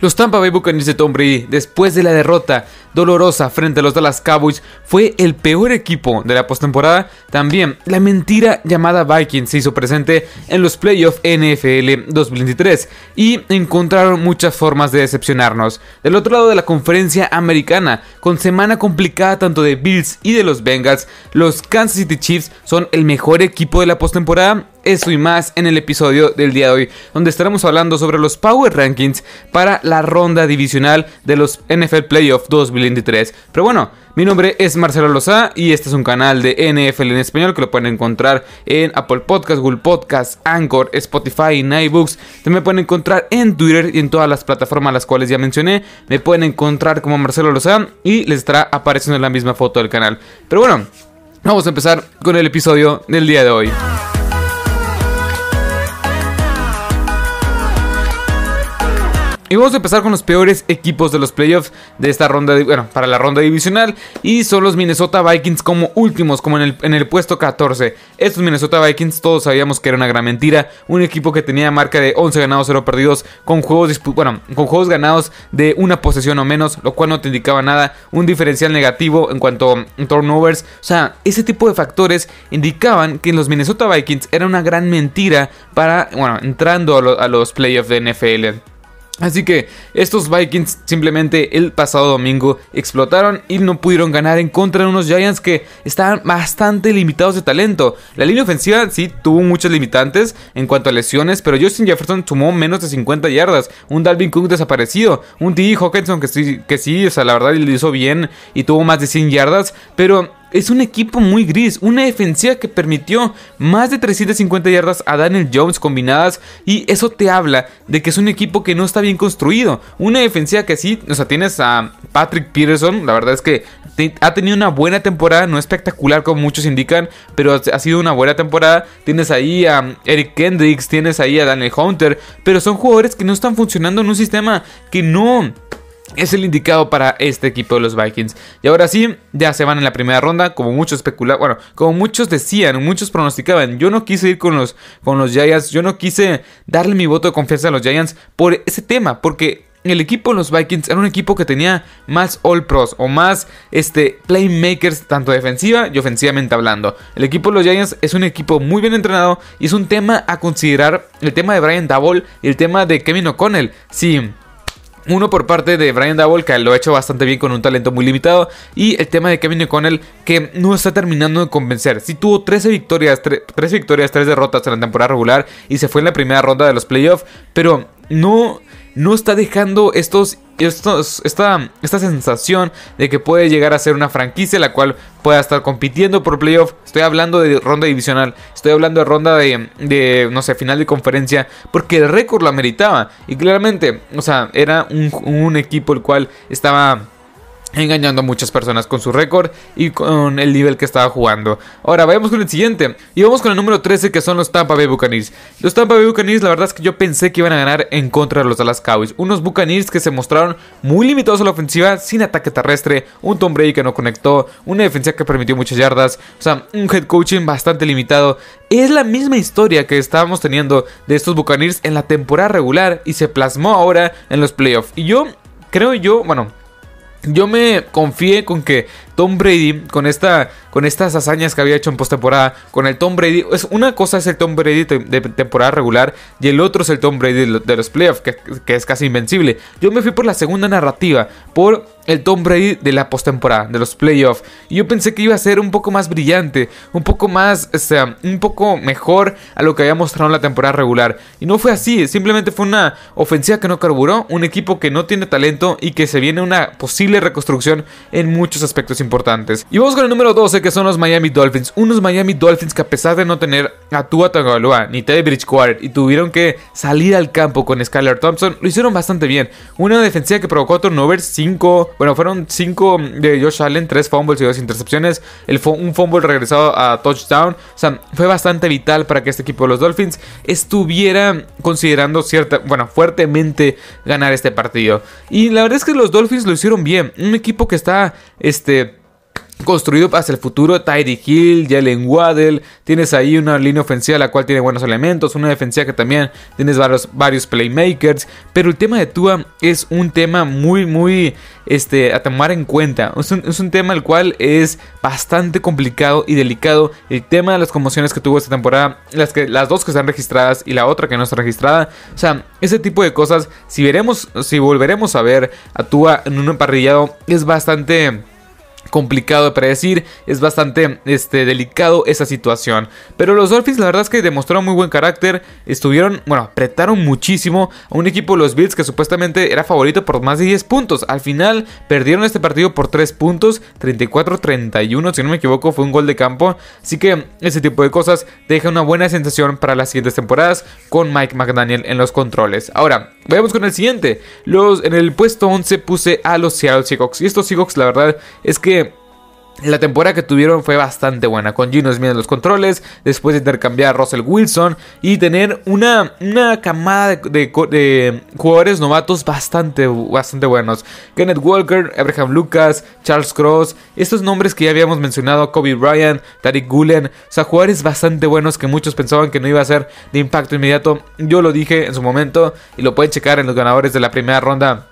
Los Tampa Bay Buccaneers de Tom Brady, después de la derrota dolorosa frente a los Dallas Cowboys, fue el peor equipo de la postemporada. También la mentira llamada Vikings se hizo presente en los playoffs NFL 2023 y encontraron muchas formas de decepcionarnos. Del otro lado de la conferencia americana, con semana complicada tanto de Bills y de los Bengals, los Kansas City Chiefs son el mejor equipo de la postemporada eso y más en el episodio del día de hoy, donde estaremos hablando sobre los Power Rankings para la ronda divisional de los NFL Playoff 2023. Pero bueno, mi nombre es Marcelo Loza y este es un canal de NFL en español que lo pueden encontrar en Apple Podcasts, Google Podcasts, Anchor, Spotify y iBooks. También me pueden encontrar en Twitter y en todas las plataformas las cuales ya mencioné. Me pueden encontrar como Marcelo Loza y les estará apareciendo en la misma foto del canal. Pero bueno, vamos a empezar con el episodio del día de hoy. Y vamos a empezar con los peores equipos de los playoffs de esta ronda, bueno, para la ronda divisional. Y son los Minnesota Vikings como últimos, como en el, en el puesto 14. Estos Minnesota Vikings todos sabíamos que era una gran mentira. Un equipo que tenía marca de 11 ganados, 0 perdidos, con juegos, bueno, con juegos ganados de una posesión o menos, lo cual no te indicaba nada. Un diferencial negativo en cuanto a turnovers. O sea, ese tipo de factores indicaban que los Minnesota Vikings era una gran mentira para, bueno, entrando a, a los playoffs de NFL. Así que estos Vikings simplemente el pasado domingo explotaron y no pudieron ganar en contra de unos Giants que estaban bastante limitados de talento. La línea ofensiva sí tuvo muchos limitantes en cuanto a lesiones, pero Justin Jefferson sumó menos de 50 yardas, un Dalvin Cook desaparecido, un T. Hawkinson que sí, que sí, o sea, la verdad lo hizo bien y tuvo más de 100 yardas, pero es un equipo muy gris, una defensiva que permitió más de 350 yardas a Daniel Jones combinadas y eso te habla de que es un equipo que no está bien construido, una defensiva que sí, o sea, tienes a Patrick Peterson, la verdad es que ha tenido una buena temporada, no espectacular como muchos indican, pero ha sido una buena temporada, tienes ahí a Eric Kendricks, tienes ahí a Daniel Hunter, pero son jugadores que no están funcionando en un sistema que no es el indicado para este equipo de los Vikings. Y ahora sí, ya se van en la primera ronda, como muchos especulaban, bueno, como muchos decían, muchos pronosticaban. Yo no quise ir con los, con los Giants, yo no quise darle mi voto de confianza a los Giants por ese tema, porque el equipo de los Vikings era un equipo que tenía más All Pros o más este, playmakers, tanto defensiva y ofensivamente hablando. El equipo de los Giants es un equipo muy bien entrenado y es un tema a considerar el tema de Brian Double y el tema de Kevin O'Connell. Sí uno por parte de Brian Double, que lo ha hecho bastante bien con un talento muy limitado. Y el tema de Kevin O'Connell, que no está terminando de convencer. Sí tuvo 13 victorias, 3 victorias, 3 derrotas en la temporada regular. Y se fue en la primera ronda de los playoffs. Pero no no está dejando estos, estos, esta, esta sensación de que puede llegar a ser una franquicia la cual pueda estar compitiendo por playoff. Estoy hablando de ronda divisional, estoy hablando de ronda de, de no sé, final de conferencia, porque el récord lo ameritaba. Y claramente, o sea, era un equipo el cual estaba engañando a muchas personas con su récord y con el nivel que estaba jugando. Ahora vayamos con el siguiente y vamos con el número 13 que son los Tampa Bay Buccaneers. Los Tampa Bay Buccaneers la verdad es que yo pensé que iban a ganar en contra de los Dallas Cowboys. Unos Buccaneers que se mostraron muy limitados a la ofensiva, sin ataque terrestre, un Tom Brady que no conectó, una defensa que permitió muchas yardas, o sea, un head coaching bastante limitado. Es la misma historia que estábamos teniendo de estos Buccaneers en la temporada regular y se plasmó ahora en los playoffs. Y yo creo yo, bueno, yo me confié con que Tom Brady, con, esta, con estas hazañas que había hecho en postemporada, con el Tom Brady, es, una cosa es el Tom Brady de temporada regular y el otro es el Tom Brady de los playoffs, que, que es casi invencible. Yo me fui por la segunda narrativa, por el Tom Brady de la postemporada, de los playoffs. Y yo pensé que iba a ser un poco más brillante, un poco más, o sea, un poco mejor a lo que había mostrado en la temporada regular. Y no fue así, simplemente fue una ofensiva que no carburó, un equipo que no tiene talento y que se viene una posible reconstrucción en muchos aspectos importantes. Y vamos con el número 12, que son los Miami Dolphins. Unos Miami Dolphins que a pesar de no tener a Tua Tagovailoa ni Teddy Bridgewater y tuvieron que salir al campo con Skylar Thompson, lo hicieron bastante bien. Una defensiva que provocó turnovers 5 bueno, fueron 5 de Josh Allen, 3 fumbles y 2 intercepciones. El un fumble regresado a touchdown. O sea, fue bastante vital para que este equipo de los Dolphins estuviera considerando cierta, bueno, fuertemente ganar este partido. Y la verdad es que los Dolphins lo hicieron bien. Un equipo que está, este construido hacia el futuro. Tyree Hill, Jalen Waddell. Tienes ahí una línea ofensiva la cual tiene buenos elementos. Una defensiva que también tienes varios, varios playmakers. Pero el tema de Tua es un tema muy, muy este, a tomar en cuenta. Es un, es un tema el cual es bastante complicado y delicado. El tema de las conmociones que tuvo esta temporada. Las, que, las dos que están registradas y la otra que no está registrada. O sea, ese tipo de cosas. Si veremos, si volveremos a ver a Tua en un emparrillado. Es bastante complicado de predecir, es bastante este, delicado esa situación. Pero los Dolphins la verdad es que demostraron muy buen carácter, estuvieron, bueno, apretaron muchísimo a un equipo de los Bills que supuestamente era favorito por más de 10 puntos. Al final perdieron este partido por 3 puntos, 34-31, si no me equivoco fue un gol de campo. Así que ese tipo de cosas deja una buena sensación para las siguientes temporadas con Mike McDaniel en los controles. Ahora, vayamos con el siguiente. Los, en el puesto 11 puse a los Seattle Seahawks. Y estos Seahawks la verdad es que la temporada que tuvieron fue bastante buena, con Gino Smith en los controles, después de intercambiar a Russell Wilson y tener una, una camada de, jugadores novatos bastante, bastante buenos. Kenneth Walker, Abraham Lucas, Charles Cross, estos nombres que ya habíamos mencionado, Kobe Bryant, Tariq Gulen, o sea, jugadores bastante buenos que muchos pensaban que no iba a ser de impacto inmediato. Yo lo dije en su momento y lo pueden checar en los ganadores de la primera ronda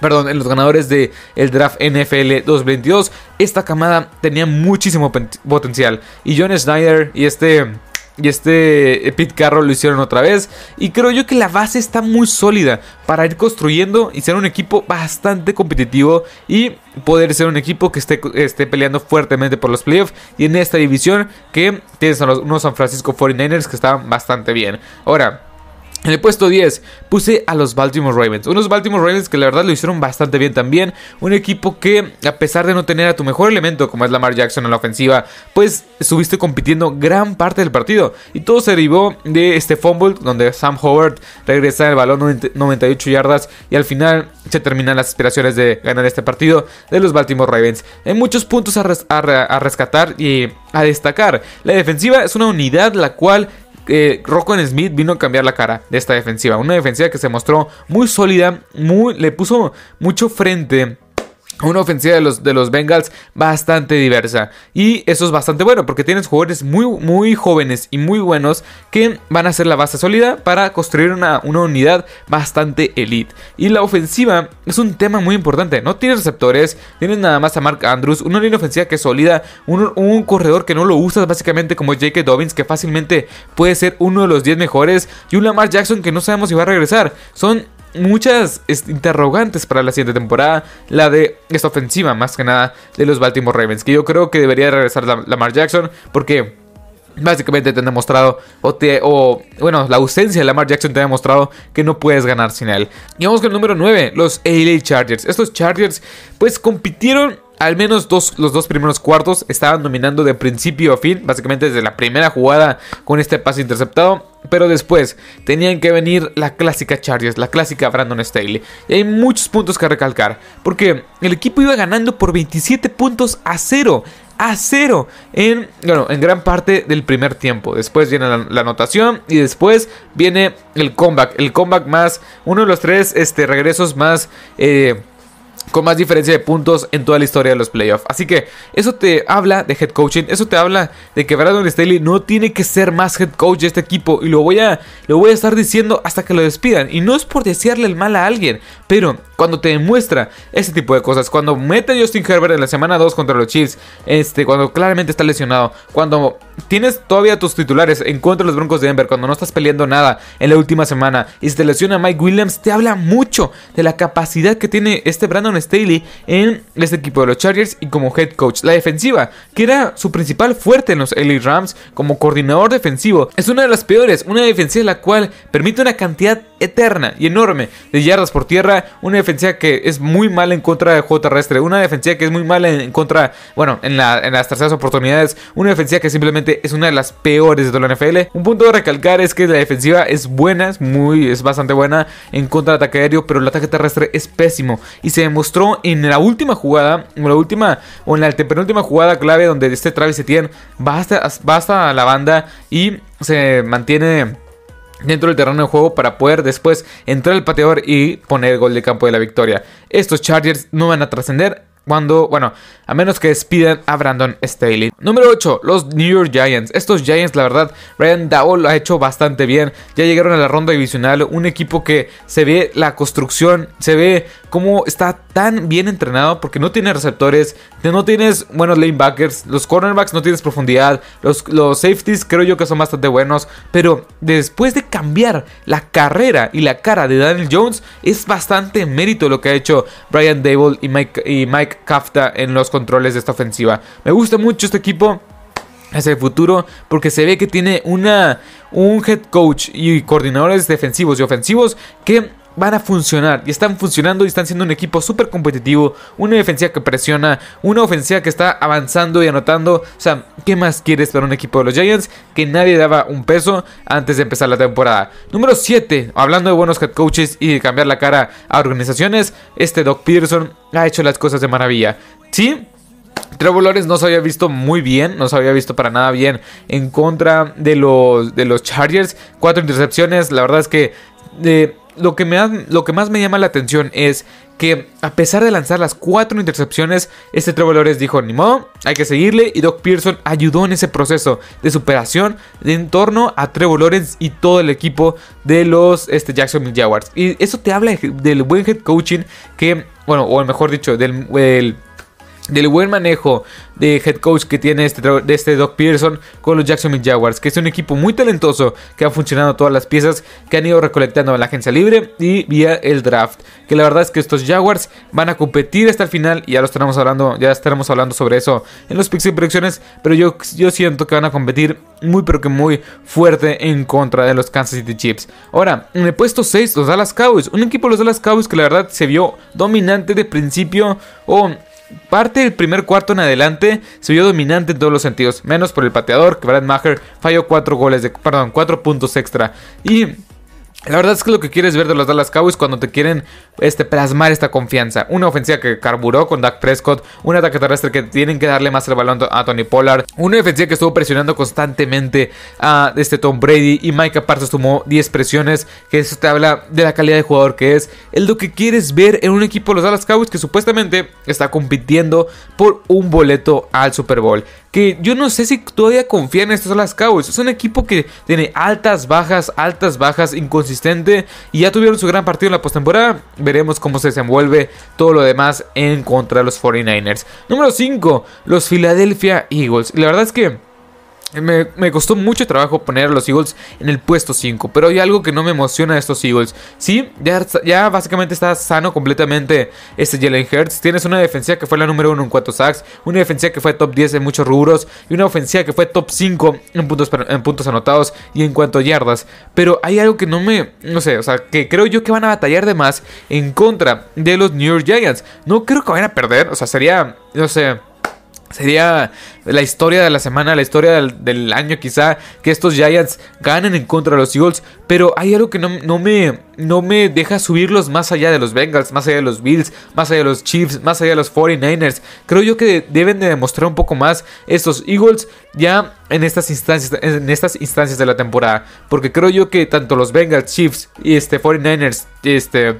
Perdón, en los ganadores del el draft NFL 2022, esta camada tenía muchísimo potencial. Y John Snyder y este y este Pete Carroll lo hicieron otra vez. Y creo yo que la base está muy sólida para ir construyendo y ser un equipo bastante competitivo y poder ser un equipo que esté, esté peleando fuertemente por los playoffs. Y en esta división que tienes a los, unos San Francisco 49ers que estaban bastante bien. Ahora, en el puesto 10 puse a los Baltimore Ravens. Unos Baltimore Ravens que la verdad lo hicieron bastante bien también. Un equipo que a pesar de no tener a tu mejor elemento como es Lamar Jackson en la ofensiva, pues estuviste compitiendo gran parte del partido. Y todo se derivó de este fumble donde Sam Howard regresa el balón 98 yardas y al final se terminan las aspiraciones de ganar este partido de los Baltimore Ravens. Hay muchos puntos a, a rescatar y a destacar. La defensiva es una unidad la cual eh, Smith vino a cambiar la cara de esta defensiva. Una defensiva que se mostró muy sólida, muy, le puso mucho frente una ofensiva de los, de los Bengals bastante diversa. Y eso es bastante bueno porque tienes jugadores muy, muy jóvenes y muy buenos que van a ser la base sólida para construir una, unidad bastante elite. Y la ofensiva es un tema muy importante. No tienes receptores, tienes nada más a Mark Andrews, una línea ofensiva que es sólida, un, un corredor que no lo usas básicamente como J.K. Dobbins que fácilmente puede ser uno de los 10 mejores y un Lamar Jackson que no sabemos si va a regresar. Son muchas interrogantes para la siguiente temporada. La de esta ofensiva, más que nada, de los Baltimore Ravens. Que yo creo que debería regresar Lamar Jackson. Porque básicamente te han demostrado, o, te, o bueno, la ausencia de Lamar Jackson te ha demostrado que no puedes ganar sin él. Y vamos con el número 9, los LA Chargers. Estos Chargers, pues compitieron al menos dos, los dos primeros cuartos estaban dominando de principio a fin, básicamente desde la primera jugada con este pase interceptado. Pero después tenían que venir la clásica Chargers, la clásica Brandon Staley. Y hay muchos puntos que recalcar, porque el equipo iba ganando por 27 puntos a cero a cero en, bueno, en gran parte del primer tiempo. Después viene la, anotación y después viene el comeback. El comeback más, uno de los tres este, regresos más... Eh, con más diferencia de puntos en toda la historia de los playoffs. Así que eso te habla de head coaching, eso te habla de que Brandon Staley no tiene que ser más head coach de este equipo y lo voy a lo voy a estar diciendo hasta que lo despidan y no es por desearle el mal a alguien, pero cuando te demuestra ese tipo de cosas, cuando mete a Justin Herbert en la semana 2 contra los Chiefs, este cuando claramente está lesionado, cuando tienes todavía tus titulares en contra de los Broncos de Denver, cuando no estás peleando nada en la última semana y se te lesiona Mike Williams, te habla mucho de la capacidad que tiene este Brandon Staley en este equipo de los Chargers y como head coach. La defensiva, que era su principal fuerte en los LA Rams como coordinador defensivo, es una de las peores, una defensiva la cual permite una cantidad eterna y enorme de yardas por tierra, una defensiva que es muy mala en contra de juego terrestre, una defensiva que es muy mala en contra, bueno, en, en las terceras oportunidades, una defensiva que simplemente es una de las peores de toda la NFL. Un punto de recalcar es que la defensiva es buena, es muy, es bastante buena en contra de ataque aéreo, pero el ataque terrestre es pésimo y se demostró en la última jugada, o la última, o en la penúltima jugada clave donde este Travis Etienne va hasta, la banda y se mantiene dentro del terreno de juego para poder después entrar al pateador y poner el gol de campo de la victoria. Estos Chargers no van a trascender cuando, bueno, a menos que despidan a Brandon Staley. Número 8, los New York Giants. Estos Giants, la verdad, Ryan Dowell lo ha hecho bastante bien. Ya llegaron a la ronda divisional, un equipo que se ve la construcción, se ve cómo está tan bien entrenado porque no tiene receptores, no tienes buenos lanebackers, los cornerbacks no tienes profundidad, los, los safeties creo yo que son bastante buenos, pero después de cambiar la carrera y la cara de Daniel Jones, es bastante mérito lo que ha hecho Brian Dable y Mike Kafta en los controles de esta ofensiva. Me gusta mucho este equipo hacia el futuro porque se ve que tiene una un head coach y coordinadores defensivos y ofensivos que van a funcionar y están funcionando y están siendo un equipo súper competitivo, una defensiva que presiona, una ofensiva que está avanzando y anotando. O sea, ¿qué más quieres para un equipo de los Giants que nadie daba un peso antes de empezar la temporada? Número 7, hablando de buenos head coaches y de cambiar la cara a organizaciones, este Doc Peterson ha hecho las cosas de maravilla. Sí, Trevor Lawrence no se había visto muy bien, no se había visto para nada bien en contra de los, de los Chargers. Cuatro intercepciones, la verdad es que de, lo, que me lo que más me llama la atención es que a pesar de lanzar las cuatro intercepciones, este Trevor Lawrence dijo, ni modo, hay que seguirle y Doc Pearson ayudó en ese proceso de superación en torno a Trevor y todo el equipo de los este, Jacksonville Jaguars. Y eso te habla del buen head coaching que, bueno, o mejor dicho, del buen manejo de head coach que tiene este, de este Doc Pearson con los Jacksonville Jaguars, que es un equipo muy talentoso que ha funcionado todas las piezas que han ido recolectando en la agencia libre y vía el draft. Que la verdad es que estos Jaguars van a competir hasta el final y ya lo estaremos hablando, ya estaremos hablando sobre eso en los picks y predicciones, pero yo, yo siento que van a competir muy pero que muy fuerte en contra de los Kansas City Chiefs. Ahora, en el puesto 6, los Dallas Cowboys, un equipo de los Dallas Cowboys que la verdad se vio dominante de principio o parte del primer cuarto en adelante se vio dominante en todos los sentidos, menos por el pateador, que Brad Maher falló 4 goles de, perdón, 4 puntos extra. Y la verdad es que lo que quieres ver de los Dallas Cowboys cuando te quieren este, plasmar esta confianza. Una ofensiva que carburó con Dak Prescott. Un ataque terrestre que tienen que darle más el balón a Tony Pollard. Una defensiva que estuvo presionando constantemente a este Tom Brady. Y Mike Parsons tomó 10 presiones. Que eso te habla de la calidad de jugador que es. Es lo que quieres ver en un equipo de los Dallas Cowboys que supuestamente está compitiendo por un boleto al Super Bowl que yo no sé si todavía confían en estos Dallas Cowboys. Es un equipo que tiene altas, bajas, altas, bajas, inconsistente y ya tuvieron su gran partido en la postemporada. Veremos cómo se desenvuelve todo lo demás en contra de los 49ers. Número 5, los Philadelphia Eagles. la verdad es que me, costó mucho trabajo poner a los Eagles en el puesto 5, pero hay algo que no me emociona de estos Eagles. Sí, ya, básicamente está sano completamente este Jalen Hurts. Tienes una defensiva que fue la número 1 en 4 sacks, una defensiva que fue top 10 en muchos rubros y una ofensiva que fue top 5 en puntos, en puntos anotados y en cuanto a yardas. Pero hay algo que no me, no sé, o sea, que creo yo que van a batallar de más en contra de los New York Giants. No creo que vayan a perder, o sea, sería, no sé Sería la historia de la semana, la historia del, año quizá, que estos Giants ganen en contra de los Eagles, pero hay algo que no, me, no me deja subirlos más allá de los Bengals, más allá de los Bills, más allá de los Chiefs, más allá de los 49ers. Creo yo que deben de demostrar un poco más estos Eagles ya en estas instancias, en estas instancias de la temporada, porque creo yo que tanto los Bengals, Chiefs y este 49ers, este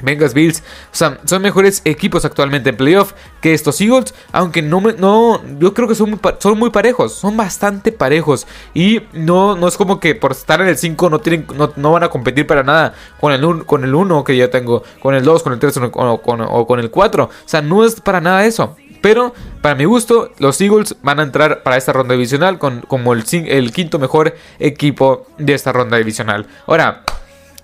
Bengals Bills, o sea, son mejores equipos actualmente en playoff que estos Eagles, aunque no, no yo creo que son muy, parejos, son bastante parejos y no, no es como que por estar en el 5 no, tienen, no, van a competir para nada con el, con el 1 que yo tengo, con el 2, con el 3 o con, el 4, o sea, no es para nada eso. Pero para mi gusto, los Eagles van a entrar para esta ronda divisional con, como el, el quinto mejor equipo de esta ronda divisional. Ahora,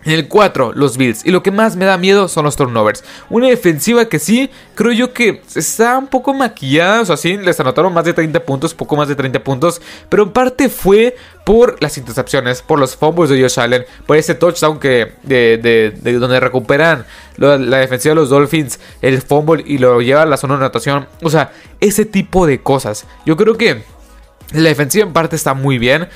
en el 4, los Bills. Y lo que más me da miedo son los turnovers. Una defensiva que sí, creo yo que está un poco maquillada. O sea, sí, les anotaron más de 30 puntos, poco más de 30 puntos. Pero en parte fue por las intercepciones, por los fumbles de Josh Allen, por ese touchdown que de, donde recuperan la, defensiva de los Dolphins, el fumble y lo lleva a la zona de anotación. O sea, ese tipo de cosas. Yo creo que la defensiva en parte está muy bien.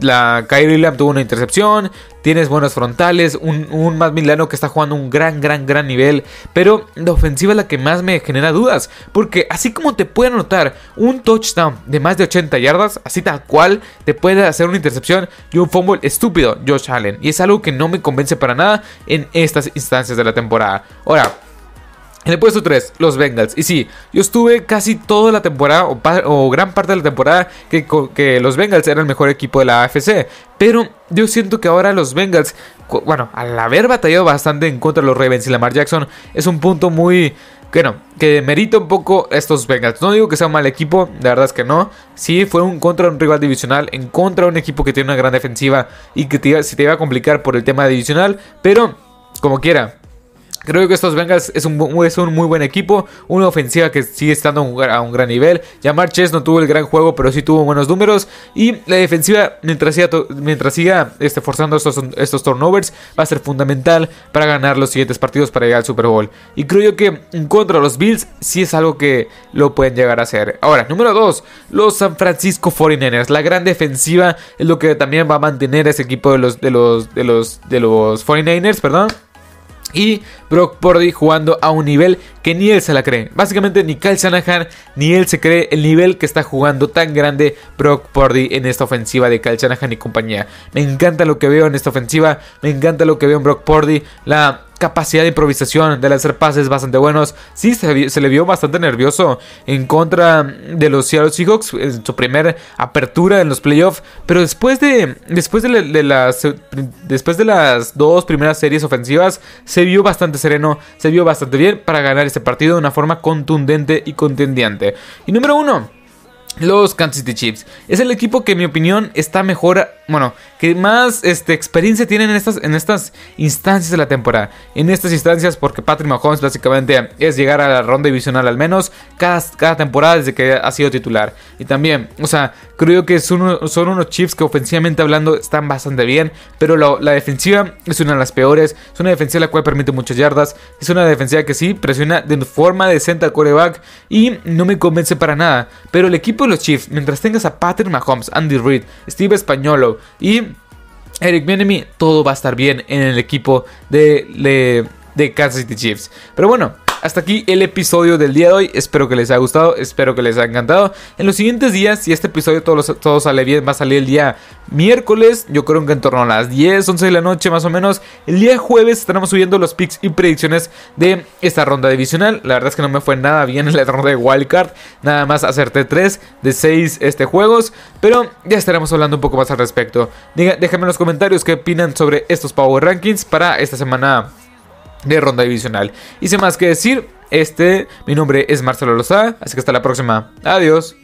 La Kyrie Lamb tuvo una intercepción. Tienes buenos frontales. Un, un Matt Milano que está jugando un gran, gran, gran nivel. Pero la ofensiva es la que más me genera dudas. Porque así como te puede anotar un touchdown de más de 80 yardas, así tal cual te puede hacer una intercepción y un fumble estúpido, Josh Allen. Y es algo que no me convence para nada en estas instancias de la temporada. Ahora, En el puesto 3, los Bengals. Y sí, yo estuve casi toda la temporada, o, gran parte de la temporada, que, los Bengals eran el mejor equipo de la AFC. Pero yo siento que ahora los Bengals, bueno, al haber batallado bastante en contra de los Ravens y Lamar Jackson, es un punto muy... Bueno, que merita un poco estos Bengals. No digo que sea un mal equipo, la verdad es que no. Sí, fue un contra un rival divisional, en contra de un equipo que tiene una gran defensiva y que se te iba a complicar por el tema divisional. Pero, como quiera, Creo que estos Bengals es un, es un muy buen equipo, una ofensiva que sigue estando a un, gran nivel. Jamar Chess no tuvo el gran juego, pero sí tuvo buenos números. Y la defensiva, mientras siga, mientras siga este, forzando estos, estos turnovers, va a ser fundamental para ganar los siguientes partidos para llegar al Super Bowl. Y creo yo que contra de los Bills sí es algo que lo pueden llegar a hacer. Ahora, número 2, los San Francisco 49ers. La gran defensiva es lo que también va a mantener ese equipo de los, de los, de los, de los 49ers, perdón. Y Brock Purdy jugando a un nivel que ni él se la cree. Básicamente ni Kyle Shanahan ni él se cree el nivel que está jugando tan grande Brock Purdy en esta ofensiva de Kyle Shanahan y compañía. Me encanta lo que veo en esta ofensiva, me encanta lo que veo en Brock Purdy, la capacidad de improvisación, de hacer pases bastante buenos. Sí, se, le vio bastante nervioso en contra de los Seattle Seahawks en su primera apertura en los playoffs. Pero después de, después de, las, después de las dos primeras series ofensivas, se vio bastante sereno, se vio bastante bien para ganar este partido de una forma contundente y contendiente. Y número uno. Los Kansas City Chiefs. Es el equipo que en mi opinión está mejor, bueno, que más este, experiencia tienen en estas, instancias de la temporada. En estas instancias porque Patrick Mahomes básicamente es llegar a la ronda divisional al menos cada, temporada desde que ha sido titular. Y también, o sea, creo que son, unos Chiefs que ofensivamente hablando están bastante bien, pero la defensiva es una de las peores. Es una defensiva la cual permite muchas yardas. Es una defensiva que sí presiona de forma decente al quarterback y no me convence para nada. Pero el equipo los Chiefs, mientras tengas a Patrick Mahomes, Andy Reid, Steve Españolo y Eric Bienemy, todo va a estar bien en el equipo de, de, de Kansas City Chiefs. Pero bueno, hasta aquí el episodio del día de hoy. Espero que les haya gustado, espero que les haya encantado. En los siguientes días, si este episodio todo, todo sale bien, va a salir el día miércoles. Yo creo que en torno a las 10, 11 de la noche más o menos. El día jueves estaremos subiendo los picks y predicciones de esta ronda divisional. La verdad es que no me fue nada bien en la ronda de Wildcard. Nada más acerté 3 de 6 este, juegos. Pero ya estaremos hablando un poco más al respecto. déjenme en los comentarios qué opinan sobre estos Power Rankings para esta semana de ronda divisional. Y sin más que decir, este, mi nombre es Marcelo Lozada, así que hasta la próxima. Adiós.